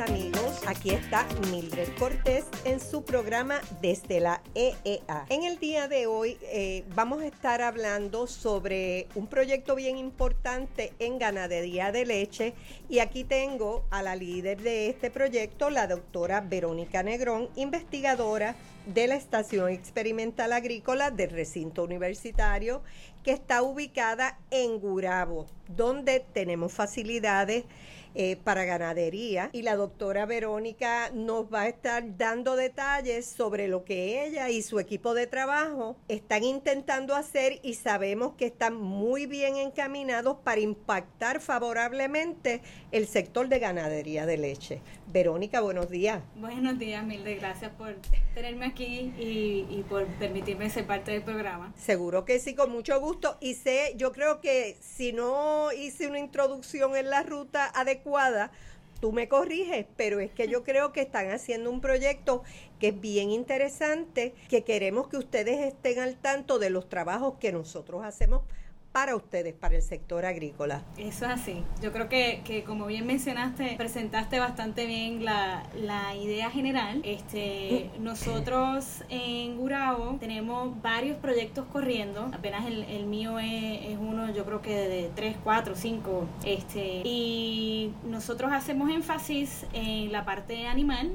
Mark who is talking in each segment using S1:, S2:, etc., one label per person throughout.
S1: amigos, aquí está Mildred Cortés en su programa Desde la EEA. En el día de hoy eh, vamos a estar hablando sobre un proyecto bien importante en ganadería de leche y aquí tengo a la líder de este proyecto, la doctora Verónica Negrón, investigadora de la Estación Experimental Agrícola del Recinto Universitario que está ubicada en Gurabo, donde tenemos facilidades eh, para ganadería y la doctora Verónica nos va a estar dando detalles sobre lo que ella y su equipo de trabajo están intentando hacer y sabemos que están muy bien encaminados para impactar favorablemente el sector de ganadería de leche. Verónica, buenos días.
S2: Buenos días, Milde, gracias por tenerme aquí y, y por permitirme ser parte del programa.
S1: Seguro que sí, con mucho gusto. Y sé, yo creo que si no hice una introducción en la ruta adecuada, tú me corriges, pero es que yo creo que están haciendo un proyecto que es bien interesante, que queremos que ustedes estén al tanto de los trabajos que nosotros hacemos para ustedes, para el sector agrícola.
S2: Eso es así. Yo creo que, que como bien mencionaste, presentaste bastante bien la, la idea general. Este, nosotros en Gurao tenemos varios proyectos corriendo. Apenas el, el mío es, es, uno, yo creo que de 3, 4, 5. Este, y nosotros hacemos énfasis en la parte animal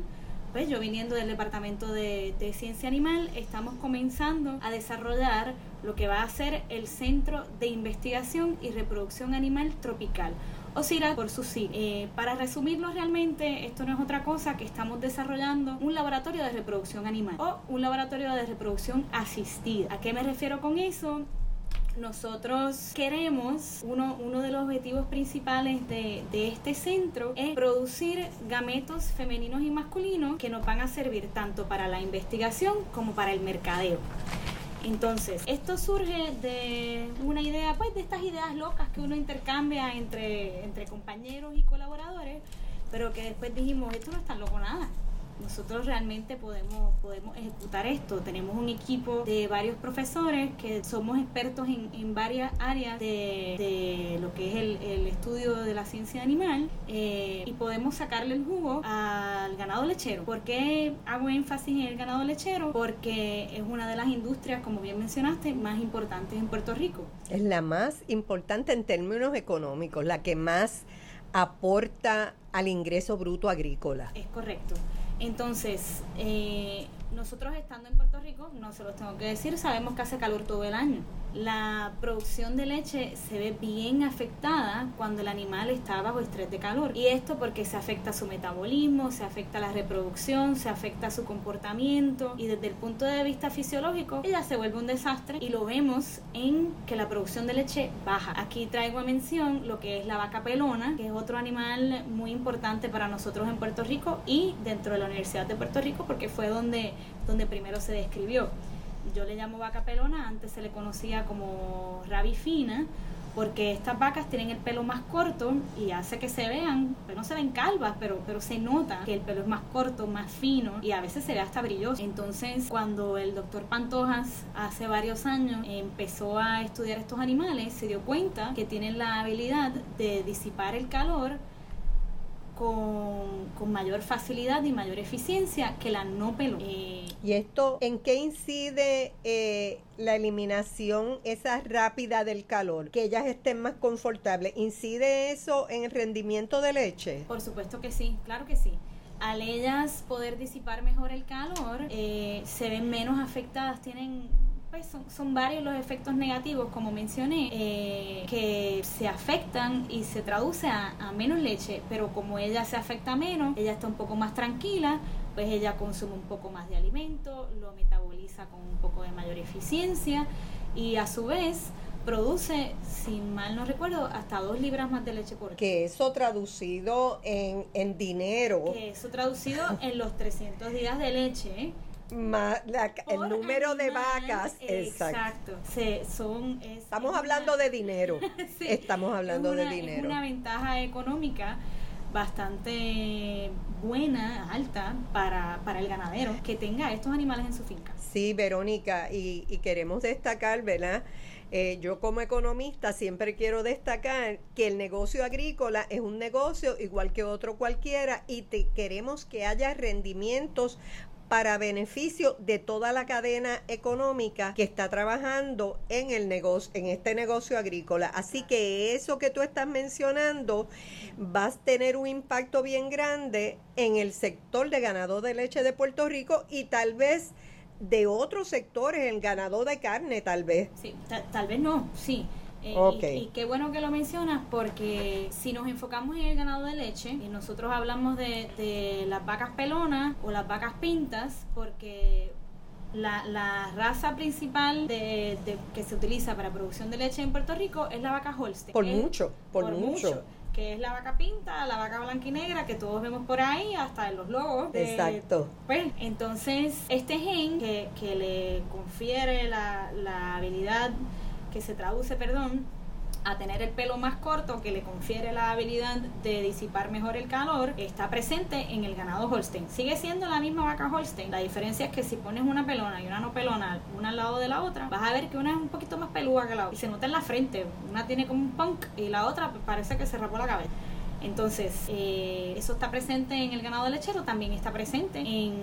S2: pues yo viniendo del departamento de, ciencia animal, estamos comenzando a desarrollar lo que va a ser el Centro de Investigación y Reproducción Animal Tropical, o CIRA por su sí. Eh, para resumirlo realmente, esto no es otra cosa que estamos desarrollando un laboratorio de reproducción animal o un laboratorio de reproducción asistida. ¿A qué me refiero con eso? Nosotros queremos, uno, uno de los objetivos principales de, de, este centro es producir gametos femeninos y masculinos que nos van a servir tanto para la investigación como para el mercadeo. Entonces, esto surge de una idea, pues de estas ideas locas que uno intercambia entre, entre compañeros y colaboradores, pero que después dijimos, esto no es tan loco nada nosotros realmente podemos, podemos ejecutar esto. Tenemos un equipo de varios profesores que somos expertos en, en varias áreas de, de, lo que es el, el, estudio de la ciencia animal eh, y podemos sacarle el jugo al ganado lechero. ¿Por qué hago énfasis en el ganado lechero? Porque es una de las industrias, como bien mencionaste, más importantes en Puerto Rico.
S1: Es la más importante en términos económicos, la que más aporta al ingreso bruto agrícola.
S2: Es correcto. Entonces, eh, nosotros estando en Puerto Rico, no se los tengo que decir, sabemos que hace calor todo el año. La producción de leche se ve bien afectada cuando el animal está bajo estrés de calor. Y esto porque se afecta su metabolismo, se afecta la reproducción, se afecta su comportamiento. Y desde el punto de vista fisiológico, ella se vuelve un desastre y lo vemos en que la producción de leche baja. Aquí traigo a mención lo que es la vaca pelona, que es otro animal muy importante para nosotros en Puerto Rico y dentro de la Universidad de Puerto Rico porque fue donde donde primero se describió. Yo le llamo vaca pelona, antes se le conocía como rabifina, porque estas vacas tienen el pelo más corto y hace que se vean, pero no se ven calvas, pero, pero se nota que el pelo es más corto, más fino y a veces se ve hasta brilloso. Entonces, cuando el doctor Pantojas hace varios años empezó a estudiar estos animales, se dio cuenta que tienen la habilidad de disipar el calor con, con, mayor facilidad y mayor eficiencia que la no pelo.
S1: Eh, ¿Y esto en qué incide eh, la eliminación esa rápida del calor? Que ellas estén más confortables. ¿Incide eso en el rendimiento de leche?
S2: Por supuesto que sí, claro que sí. Al ellas poder disipar mejor el calor, eh, se ven menos afectadas, tienen pues son, son, varios los efectos negativos, como mencioné, eh, que se afectan y se traduce a, a, menos leche, pero como ella se afecta menos, ella está un poco más tranquila, pues ella consume un poco más de alimento, lo metaboliza con un poco de mayor eficiencia y a su vez produce, si mal no recuerdo, hasta dos libras más de leche por día.
S1: Que eso traducido en, en dinero.
S2: Que eso traducido en los 300 días de leche
S1: Ma, la, el número
S2: animal,
S1: de vacas.
S2: Exacto. Se, son, es,
S1: Estamos
S2: es
S1: hablando
S2: una,
S1: de dinero.
S2: sí,
S1: Estamos hablando
S2: una,
S1: de dinero.
S2: Es una ventaja económica bastante buena, alta para, para el ganadero que tenga estos animales en su finca.
S1: Sí, Verónica, y, y queremos destacar, ¿verdad? Eh, yo como economista siempre quiero destacar que el negocio agrícola es un negocio igual que otro cualquiera y te, queremos que haya rendimientos para beneficio de toda la cadena económica que está trabajando en el negocio, en este negocio agrícola. Así que eso que tú estás mencionando va a tener un impacto bien grande en el sector de ganado de leche de Puerto Rico y tal vez de otros sectores, el ganado de carne tal vez.
S2: Sí, tal vez no, sí. Eh, y, qué bueno que lo mencionas porque si nos enfocamos en el ganado de leche y nosotros hablamos de, las vacas pelonas o las vacas pintas porque la, raza principal de, que se utiliza para producción de leche en Puerto Rico es la vaca Holstein.
S1: Por mucho, por, mucho
S2: que es la vaca pinta, la vaca blanquinegra que todos vemos por ahí, hasta en los logos.
S1: Exacto.
S2: Pues entonces este gen que, que le confiere la, la habilidad, que se traduce, perdón, a tener el pelo más corto que le confiere la habilidad de disipar mejor el calor, está presente en el ganado Holstein. Sigue siendo la misma vaca Holstein. La diferencia es que si pones una pelona y una no pelona una al lado de la otra, vas a ver que una es un poquito más peluda que la otra. Y se nota en la frente. Una tiene como un punk y la otra parece que se rapó la cabeza. Entonces, eh, eso está presente en el ganado lechero, también está presente en,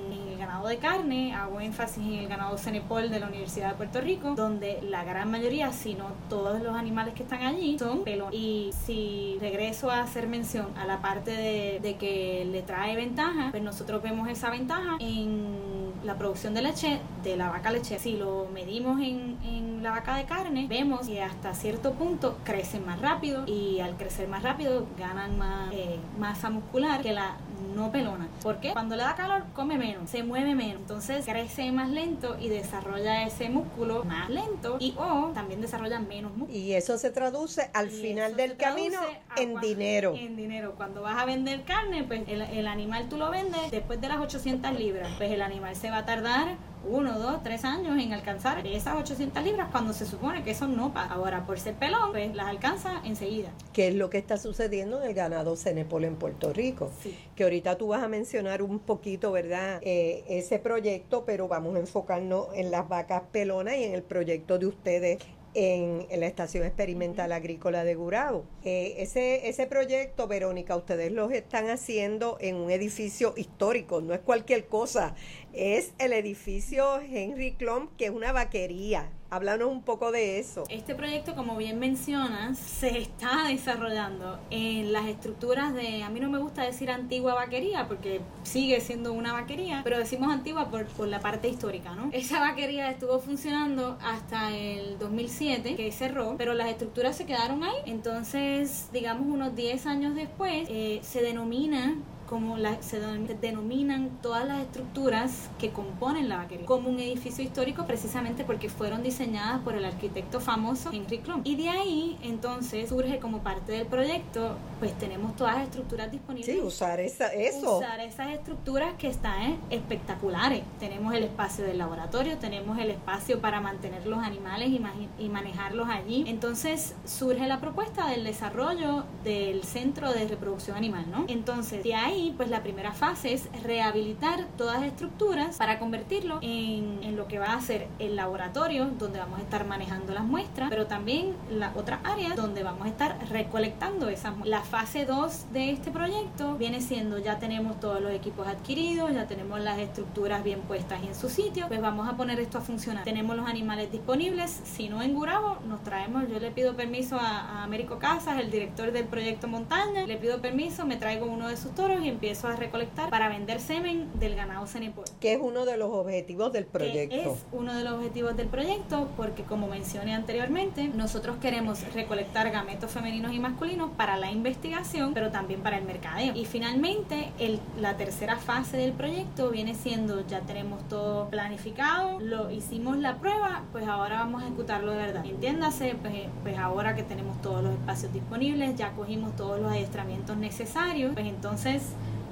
S2: ganado de carne. Hago énfasis en el ganado Cenepol de la Universidad de Puerto Rico, donde la gran mayoría, si no todos los animales que están allí, son pelones. Y si regreso a hacer mención a la parte de, de que le trae ventaja, pues nosotros vemos esa ventaja en la producción de leche de la vaca leche. Si lo medimos en, en, la vaca de carne, vemos que hasta cierto punto crecen más rápido y al crecer más rápido ganan más eh, masa muscular que la no pelona. ¿Por qué? Cuando le da calor come menos, se mueve menos, entonces crece más lento y desarrolla ese músculo más lento y o también desarrolla menos músculo.
S1: Y eso se traduce al final del camino en dinero.
S2: En dinero. Cuando vas a vender carne, pues el, el animal tú lo vendes después de las 800 libras, pues el animal se va a tardar uno, dos, tres años en alcanzar esas 800 libras cuando se supone que eso no pasa. Ahora, por ser pelón, pues las alcanza enseguida.
S1: ¿Qué es lo que está sucediendo en el ganado Cenepol en Puerto Rico? Que ahorita tú vas a mencionar un poquito, ¿verdad? Eh, ese proyecto, pero vamos a enfocarnos en las vacas pelonas y en el proyecto de ustedes en, la Estación Experimental Agrícola de Gurabo. Eh, ese, ese proyecto, Verónica, ustedes lo están haciendo en un edificio histórico, no es cualquier cosa, es el edificio Henry Klump, que es una vaquería. Háblanos un poco de eso.
S2: Este proyecto, como bien mencionas, se está desarrollando en las estructuras de, a mí no me gusta decir antigua vaquería, porque sigue siendo una vaquería, pero decimos antigua por, por la parte histórica, ¿no? Esa vaquería estuvo funcionando hasta el 2007, que cerró, pero las estructuras se quedaron ahí. Entonces, digamos, unos 10 años después, eh, se denomina como se denominan todas las estructuras que componen la vaquería, como un edificio histórico precisamente porque fueron diseñadas por el arquitecto famoso Henry Klum. Y de ahí entonces surge como parte del proyecto, pues tenemos todas las estructuras disponibles.
S1: Sí, usar esa, eso.
S2: Usar esas estructuras que están espectaculares. Tenemos el espacio del laboratorio, tenemos el espacio para mantener los animales y, y manejarlos allí. Entonces surge la propuesta del desarrollo del centro de reproducción animal, ¿no? Entonces, de ahí pues la primera fase es rehabilitar todas las estructuras para convertirlo en, en, lo que va a ser el laboratorio donde vamos a estar manejando las muestras, pero también la otra área donde vamos a estar recolectando esas muestras. La fase 2 de este proyecto viene siendo ya tenemos todos los equipos adquiridos, ya tenemos las estructuras bien puestas en su sitio, pues vamos a poner esto a funcionar. Tenemos los animales disponibles, si no en Gurabo, nos traemos, yo le pido permiso a, a Américo Casas, el director del proyecto Montaña, le pido permiso, me traigo uno de sus toros y empiezo a recolectar para vender semen del ganado Cenepol.
S1: Que es uno de los objetivos del proyecto.
S2: es uno de los objetivos del proyecto porque como mencioné anteriormente, nosotros queremos recolectar gametos femeninos y masculinos para la investigación, pero también para el mercadeo. Y finalmente, el, la tercera fase del proyecto viene siendo, ya tenemos todo planificado, lo hicimos la prueba, pues ahora vamos a ejecutarlo de verdad. Entiéndase, pues, pues ahora que tenemos todos los espacios disponibles, ya cogimos todos los adiestramientos necesarios, pues entonces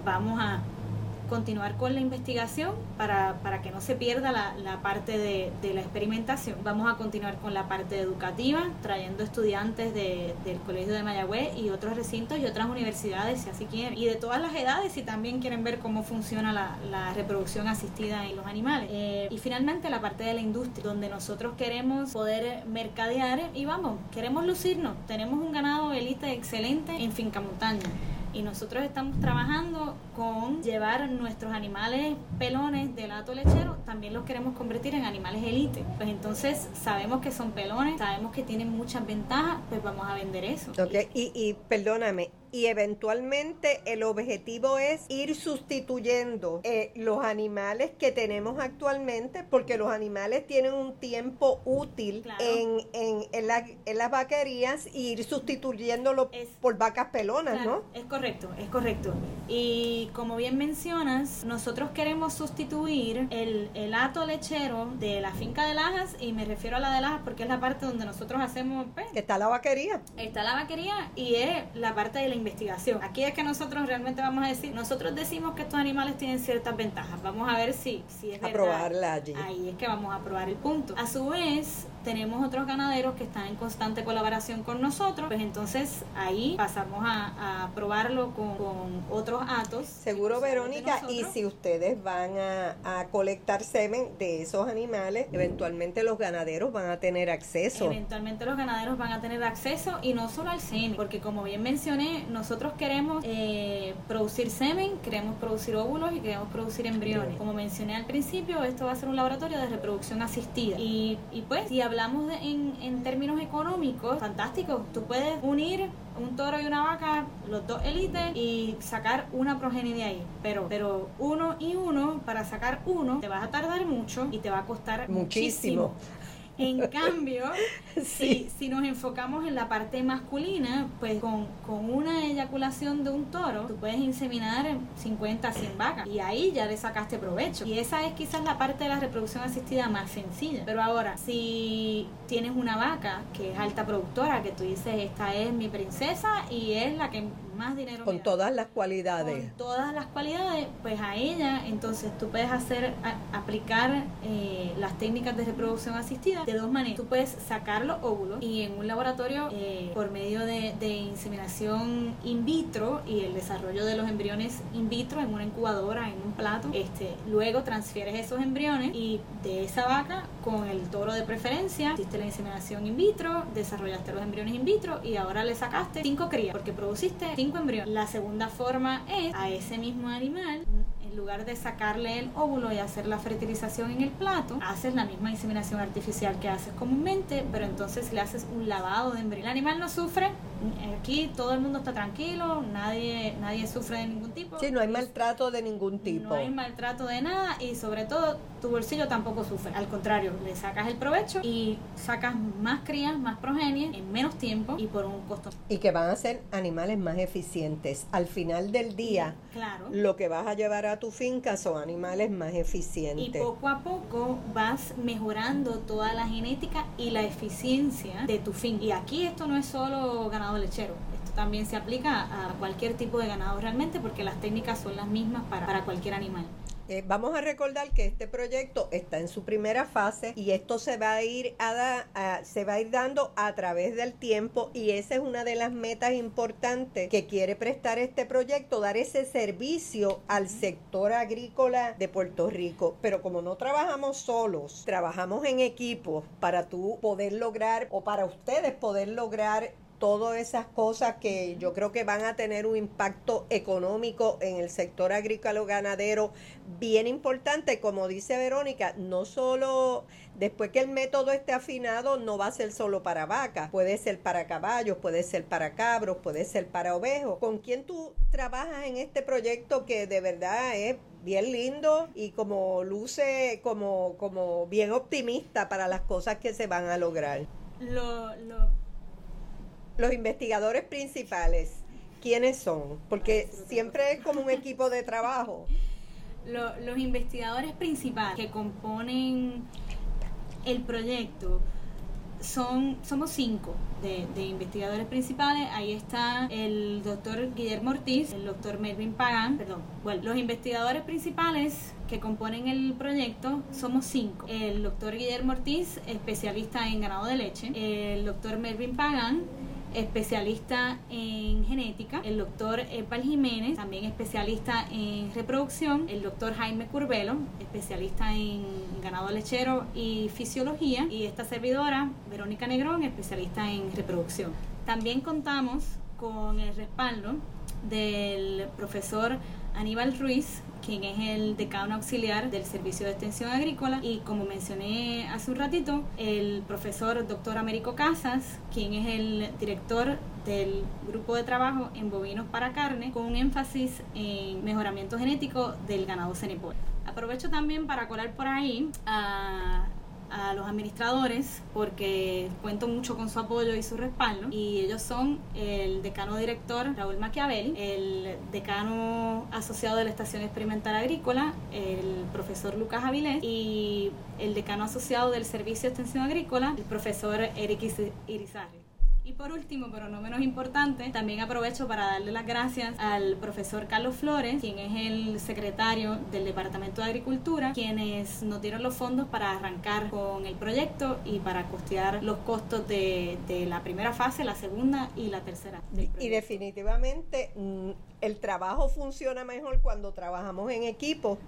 S2: vamos a continuar con la investigación para, para que no se pierda la, la parte de, de, la experimentación. Vamos a continuar con la parte educativa, trayendo estudiantes de, del Colegio de Mayagüez y otros recintos y otras universidades, si así quieren, y de todas las edades si también quieren ver cómo funciona la, la reproducción asistida en los animales. Eh, y finalmente la parte de la industria, donde nosotros queremos poder mercadear y vamos, queremos lucirnos. Tenemos un ganado elite excelente en Finca Montaña y nosotros estamos trabajando con llevar nuestros animales pelones del ato lechero, también los queremos convertir en animales elite. Pues entonces sabemos que son pelones, sabemos que tienen muchas ventajas, pues vamos a vender eso.
S1: Ok, y, y perdóname, y eventualmente el objetivo es ir sustituyendo eh, los animales que tenemos actualmente porque los animales tienen un tiempo útil en, en, en, la, en, las vaquerías y ir sustituyéndolo por vacas pelonas, ¿no?
S2: Es correcto, es correcto. Y como bien mencionas, nosotros queremos sustituir el, el hato lechero de la finca de Lajas y me refiero a la de Lajas porque es la parte donde nosotros hacemos...
S1: Pues, está la vaquería.
S2: Está la vaquería y es la parte de la investigación. Aquí es que nosotros realmente vamos a decir, nosotros decimos que estos animales tienen ciertas ventajas. Vamos a ver si, si es
S1: verdad. allí.
S2: Ahí es que vamos a probar el punto. A su vez, tenemos otros ganaderos que están en constante colaboración con nosotros, pues entonces ahí pasamos a, a probarlo con, con, otros atos.
S1: Seguro, Verónica, y si ustedes van a, a, colectar semen de esos animales, eventualmente los ganaderos van a tener acceso.
S2: Eventualmente los ganaderos van a tener acceso y no solo al semen, porque como bien mencioné, nosotros queremos eh, producir semen, queremos producir óvulos y queremos producir embriones. Como mencioné al principio, esto va a ser un laboratorio de reproducción asistida. Y, y pues, si hablamos de, en, en términos económicos, fantástico, tú puedes unir un toro y una vaca, los dos élites, y sacar una progenie de ahí. Pero, pero uno y uno, para sacar uno, te vas a tardar mucho y te va a costar muchísimo. muchísimo. En cambio, si, si, nos enfocamos en la parte masculina, pues con, con, una eyaculación de un toro, tú puedes inseminar 50, 100 vacas y ahí ya le sacaste provecho. Y esa es quizás la parte de la reproducción asistida más sencilla. Pero ahora, si tienes una vaca que es alta productora, que tú dices, esta es mi princesa y es la que más dinero.
S1: Con todas las cualidades.
S2: Con todas las cualidades, pues a ella, entonces tú puedes hacer, a, aplicar eh, las técnicas de reproducción asistida de dos maneras. Tú puedes sacar los óvulos y en un laboratorio eh, por medio de, de, inseminación in vitro y el desarrollo de los embriones in vitro en una incubadora, en un plato, este, luego transfieres esos embriones y de esa vaca con el toro de preferencia, hiciste la inseminación in vitro, desarrollaste los embriones in vitro y ahora le sacaste cinco crías porque produciste cinco la segunda forma es a ese mismo animal en lugar de sacarle el óvulo y hacer la fertilización en el plato, haces la misma inseminación artificial que haces comúnmente, pero entonces le haces un lavado de embrión. El animal no sufre, aquí todo el mundo está tranquilo, nadie, nadie sufre de ningún tipo.
S1: Sí, no hay maltrato de ningún tipo.
S2: No hay maltrato de nada y sobre todo tu bolsillo tampoco sufre. Al contrario, le sacas el provecho y sacas más crías, más progenies en menos tiempo y por un costo.
S1: Y que van a ser animales más eficientes. Al final del día,
S2: claro.
S1: lo que vas a llevar a tu finca son animales más eficientes.
S2: Y poco a poco vas mejorando toda la genética y la eficiencia de tu finca. Y aquí esto no es solo ganado lechero, esto también se aplica a cualquier tipo de ganado realmente porque las técnicas son las mismas para, para cualquier animal.
S1: Eh, vamos a recordar que este proyecto está en su primera fase y esto se va a ir a, a, se va a ir dando a través del tiempo y esa es una de las metas importantes que quiere prestar este proyecto, dar ese servicio al sector agrícola de Puerto Rico. Pero como no trabajamos solos, trabajamos en equipo para tú poder lograr o para ustedes poder lograr todas esas cosas que yo creo que van a tener un impacto económico en el sector agrícola ganadero bien importante, como dice Verónica, no solo después que el método esté afinado, no va a ser solo para vacas, puede ser para caballos, puede ser para cabros, puede ser para ovejos. ¿Con quién tú trabajas en este proyecto que de verdad es bien lindo y como luce como, como bien optimista para las cosas que se van a lograr?
S2: Lo, lo
S1: los investigadores principales, ¿quiénes son? Porque siempre es como un equipo de trabajo.
S2: los investigadores principales que componen el proyecto son, somos cinco de, investigadores principales. Ahí está el doctor Guillermo Ortiz, el doctor Melvin Pagan, perdón. Bueno, los investigadores principales que componen el proyecto somos cinco. El doctor Guillermo Ortiz, especialista en ganado de leche. El doctor Melvin Pagan, especialista en genética, el doctor Epal Jiménez, también especialista en reproducción, el doctor Jaime Curbelo, especialista en ganado lechero y fisiología, y esta servidora, Verónica Negrón, especialista en reproducción. También contamos con el respaldo del profesor Aníbal Ruiz, quien es el decano auxiliar del Servicio de Extensión Agrícola, y como mencioné hace un ratito, el profesor doctor Américo Casas, quien es el director del grupo de trabajo en bovinos para carne, con un énfasis en mejoramiento genético del ganado cenepol. Aprovecho también para colar por ahí a a los administradores porque cuento mucho con su apoyo y su respaldo y ellos son el decano director Raúl Machiavelli, el decano asociado de la Estación Experimental Agrícola, el profesor Lucas Avilés y el decano asociado del Servicio de Extensión Agrícola, el profesor Eric Irizarry. Y por último, pero no menos importante, también aprovecho para darle las gracias al profesor Carlos Flores, quien es el secretario del Departamento de Agricultura, quienes nos dieron los fondos para arrancar con el proyecto y para costear los costos de, de la primera fase, la segunda y la tercera.
S1: y definitivamente mm, el trabajo funciona mejor cuando trabajamos en equipo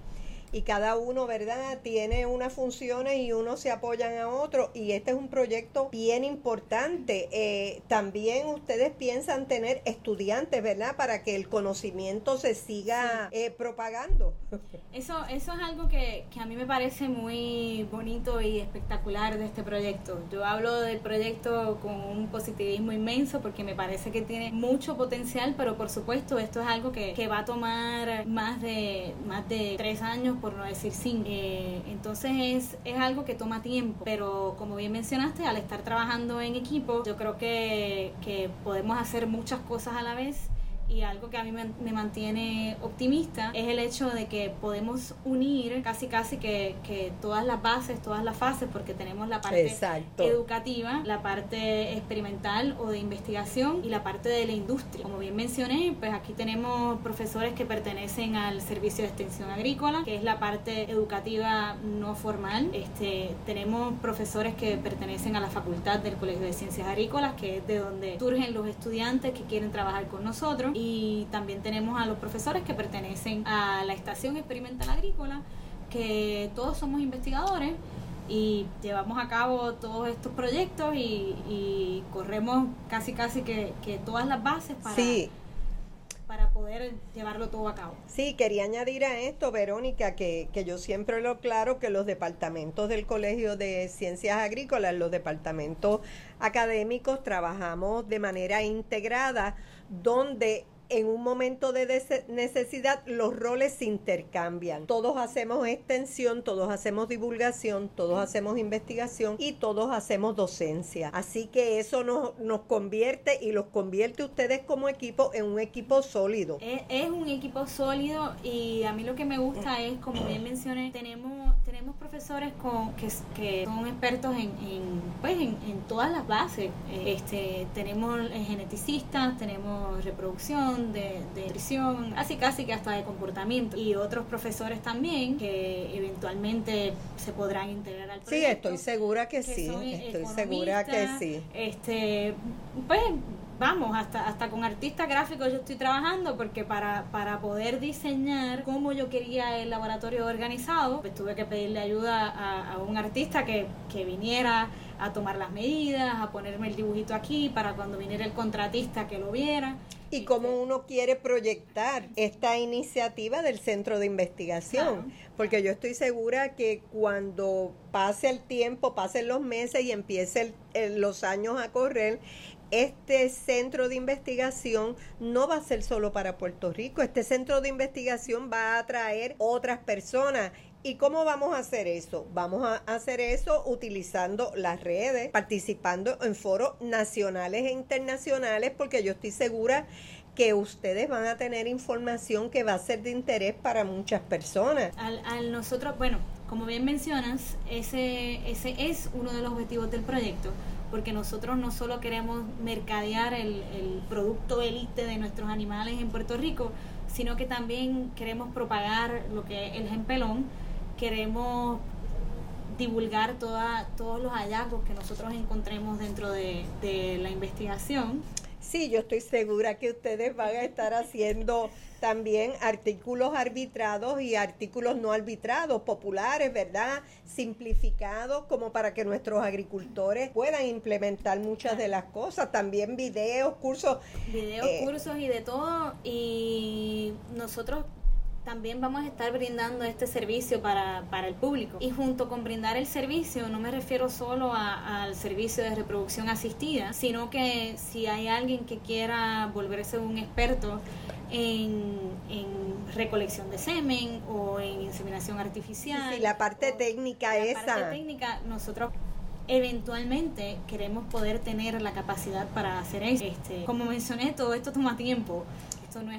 S1: y cada uno, ¿verdad?, tiene unas funciones y unos se apoyan a otro y este es un proyecto bien importante. Eh, también ustedes piensan tener estudiantes, ¿verdad?, para que el conocimiento se siga eh, propagando.
S2: Eso, eso es algo que, que a mí me parece muy bonito y espectacular de este proyecto. Yo hablo del proyecto con un positivismo inmenso porque me parece que tiene mucho potencial, pero por supuesto esto es algo que, que va a tomar más de, más de tres años por no decir sin. Eh, entonces es, es algo que toma tiempo, pero como bien mencionaste, al estar trabajando en equipo, yo creo que, que podemos hacer muchas cosas a la vez y algo que a mí me, mantiene optimista es el hecho de que podemos unir casi casi que, que, todas las bases, todas las fases, porque tenemos la parte educativa, la parte experimental o de investigación y la parte de la industria. Como bien mencioné, pues aquí tenemos profesores que pertenecen al servicio de extensión agrícola, que es la parte educativa no formal. Este, tenemos profesores que pertenecen a la facultad del Colegio de Ciencias Agrícolas, que es de donde surgen los estudiantes que quieren trabajar con nosotros y también tenemos a los profesores que pertenecen a la Estación Experimental Agrícola, que todos somos investigadores y llevamos a cabo todos estos proyectos y, corremos casi casi que, todas las bases para, para poder llevarlo todo a cabo.
S1: Sí, quería añadir a esto, Verónica, que, que yo siempre lo claro que los departamentos del Colegio de Ciencias Agrícolas, los departamentos académicos, trabajamos de manera integrada donde en un momento de necesidad los roles se intercambian. Todos hacemos extensión, todos hacemos divulgación, todos hacemos investigación y todos hacemos docencia. Así que eso nos, nos convierte y los convierte ustedes como equipo en un equipo sólido.
S2: Es, un equipo sólido y a mí lo que me gusta es, como bien mencioné, tenemos, tenemos profesores con, que, que son expertos en, pues en, todas las bases. Este, tenemos geneticistas, tenemos reproducción, de, de nutrición, casi casi que hasta de comportamiento. Y otros profesores también que eventualmente se podrán integrar al proyecto.
S1: Sí, estoy segura que, sí, estoy segura que sí.
S2: Este, pues vamos, hasta, hasta con artistas gráficos yo estoy trabajando porque para, para poder diseñar cómo yo quería el laboratorio organizado, pues tuve que pedirle ayuda a, a un artista que, que viniera a tomar las medidas, a ponerme el dibujito aquí para cuando viniera el contratista que lo viera
S1: y cómo uno quiere proyectar esta iniciativa del centro de investigación. Porque yo estoy segura que cuando pase el tiempo, pasen los meses y empiecen los años a correr, este centro de investigación no va a ser solo para Puerto Rico, este centro de investigación va a atraer otras personas ¿Y cómo vamos a hacer eso? Vamos a hacer eso utilizando las redes, participando en foros nacionales e internacionales, porque yo estoy segura que ustedes van a tener información que va a ser de interés para muchas personas.
S2: Al, al nosotros, bueno, Como bien mencionas, ese, ese es uno de los objetivos del proyecto, porque nosotros no solo queremos mercadear el, producto élite de nuestros animales en Puerto Rico, sino que también queremos propagar lo que es el gempelón, queremos divulgar toda, todos los hallazgos que nosotros encontremos dentro de, de la investigación.
S1: Sí, yo estoy segura que ustedes van a estar haciendo también artículos arbitrados y artículos no arbitrados, populares, ¿verdad? Simplificados, como para que nuestros agricultores puedan implementar muchas de las cosas. También videos, cursos.
S2: Videos, eh, cursos y de todo. Y nosotros también vamos a estar brindando este servicio para, para, el público. Y junto con brindar el servicio, no me refiero solo al servicio de reproducción asistida, sino que si hay alguien que quiera volverse un experto en, recolección de semen o en inseminación artificial.
S1: Sí, la parte técnica esa.
S2: La parte técnica, nosotros eventualmente queremos poder tener la capacidad para hacer eso. Este, como mencioné, todo esto toma tiempo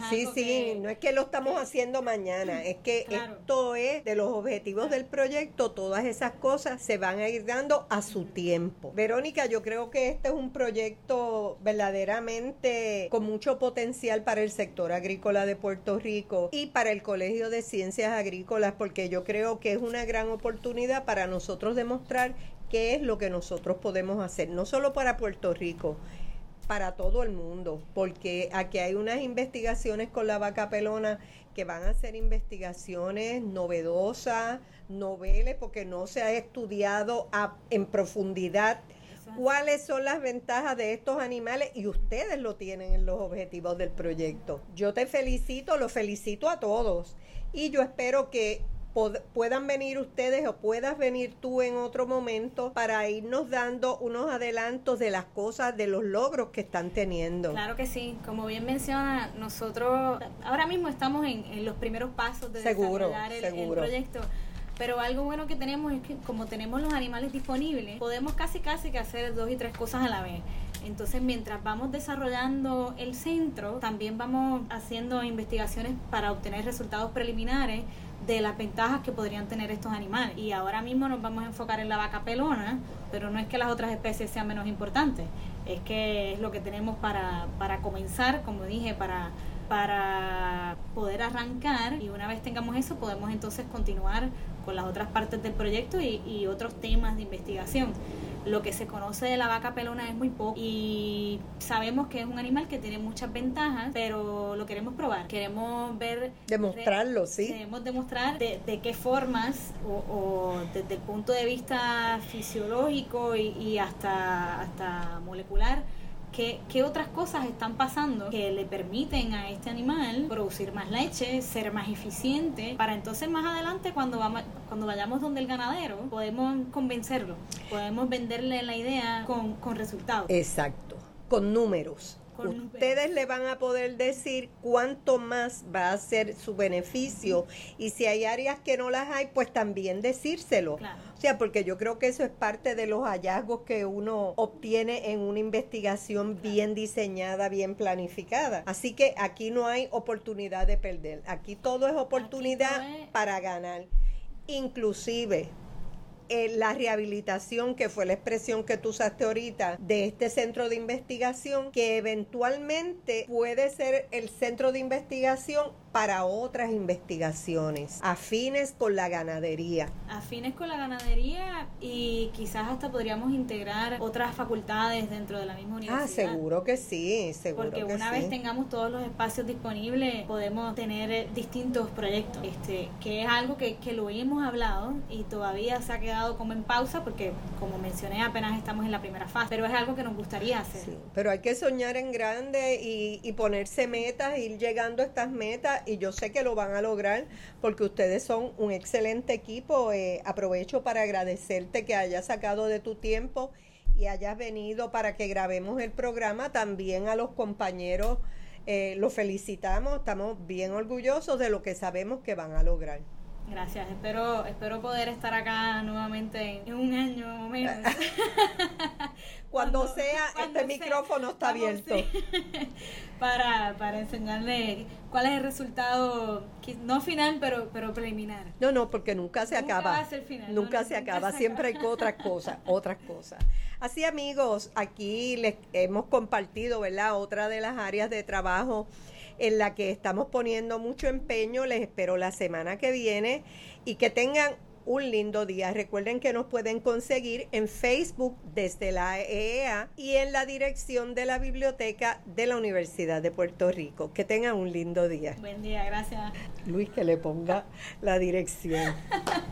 S1: sí, sí, no es que lo estamos haciendo mañana, es que esto es de los objetivos del proyecto, todas esas cosas se van a ir dando a su tiempo. Verónica, yo creo que este es un proyecto verdaderamente con mucho potencial para el sector agrícola de Puerto Rico y para el Colegio de Ciencias Agrícolas, porque yo creo que es una gran oportunidad para nosotros demostrar qué es lo que nosotros podemos hacer, no solo para Puerto Rico, para todo el mundo, porque aquí hay unas investigaciones con la vaca pelona que van a ser investigaciones novedosas, noveles, porque no se ha estudiado en profundidad cuáles son las ventajas de estos animales y ustedes lo tienen en los objetivos del proyecto. Yo te felicito, lo felicito a todos y yo espero que puedan venir ustedes o puedas venir tú en otro momento para irnos dando unos adelantos de las cosas, de los logros que están teniendo.
S2: Claro que sí, como bien menciona, nosotros ahora mismo estamos en, los primeros pasos de desarrollar el, proyecto. Pero algo bueno que tenemos es que como tenemos los animales disponibles, podemos casi casi que hacer dos y tres cosas a la vez. Entonces, mientras vamos desarrollando el centro, también vamos haciendo investigaciones para obtener resultados preliminares de las ventajas que podrían tener estos animales. Y ahora mismo nos vamos a enfocar en la vaca pelona, pero no es que las otras especies sean menos importantes, es que es lo que tenemos para, para comenzar, como dije, para, para poder arrancar. Y una vez tengamos eso podemos entonces continuar con las otras partes del proyecto y, y otros temas de investigación lo que se conoce de la vaca pelona es muy poco y sabemos que es un animal que tiene muchas ventajas, pero lo queremos probar. Queremos ver...
S1: Demostrarlo, sí.
S2: Queremos demostrar de, qué formas o, desde el punto de vista fisiológico y, y hasta, hasta molecular ¿Qué, otras cosas están pasando que le permiten a este animal producir más leche, ser más eficiente, para entonces más adelante cuando, vamos, cuando vayamos donde el ganadero podemos convencerlo, podemos venderle la idea con, con resultados.
S1: Exacto, con números. Ustedes le van a poder decir cuánto más va a ser su beneficio y si hay áreas que no las hay, pues también decírselo. O porque yo creo que eso es parte de los hallazgos que uno obtiene en una investigación bien diseñada, bien planificada. Así que aquí no hay oportunidad de perder. Aquí todo es oportunidad para ganar. Inclusive eh, la rehabilitación, que fue la expresión que tú usaste ahorita, de este centro de investigación, que eventualmente puede ser el centro de investigación para otras investigaciones afines con la ganadería.
S2: Afines con la ganadería y quizás hasta podríamos integrar otras facultades dentro de la misma ah, universidad.
S1: Ah, seguro que sí, seguro
S2: Porque una vez tengamos todos los espacios disponibles, podemos tener eh, distintos proyectos, este, que es algo que, que lo hemos hablado y todavía se ha quedado como en pausa porque, como mencioné, apenas estamos en la primera fase, pero es algo que nos gustaría hacer. Sí,
S1: pero hay que soñar en grande y, y ponerse metas, ir llegando a estas metas y yo sé que lo van a lograr porque ustedes son un excelente equipo. Eh, aprovecho para agradecerte que hayas sacado de tu tiempo y hayas venido para que grabemos el programa. También a los compañeros eh, los felicitamos, estamos bien orgullosos de lo que sabemos que van a lograr.
S2: Gracias, espero, espero poder estar acá nuevamente en un año o menos.
S1: cuando, sea, este micrófono está abierto.
S2: para, para enseñarle cuál es el resultado, no final, pero, pero preliminar.
S1: No, no, porque nunca se acaba. Nunca se acaba, siempre hay otras cosas, otras cosas. Así amigos, aquí les hemos compartido, ¿verdad? Otra de las áreas de trabajo en la que estamos poniendo mucho empeño. Les espero la semana que viene y que tengan un lindo día. Recuerden que nos pueden conseguir en Facebook desde la EEA y en la dirección de la biblioteca de la Universidad de Puerto Rico. Que tengan un lindo día.
S2: Buen día, gracias.
S1: Luis, que le ponga la dirección.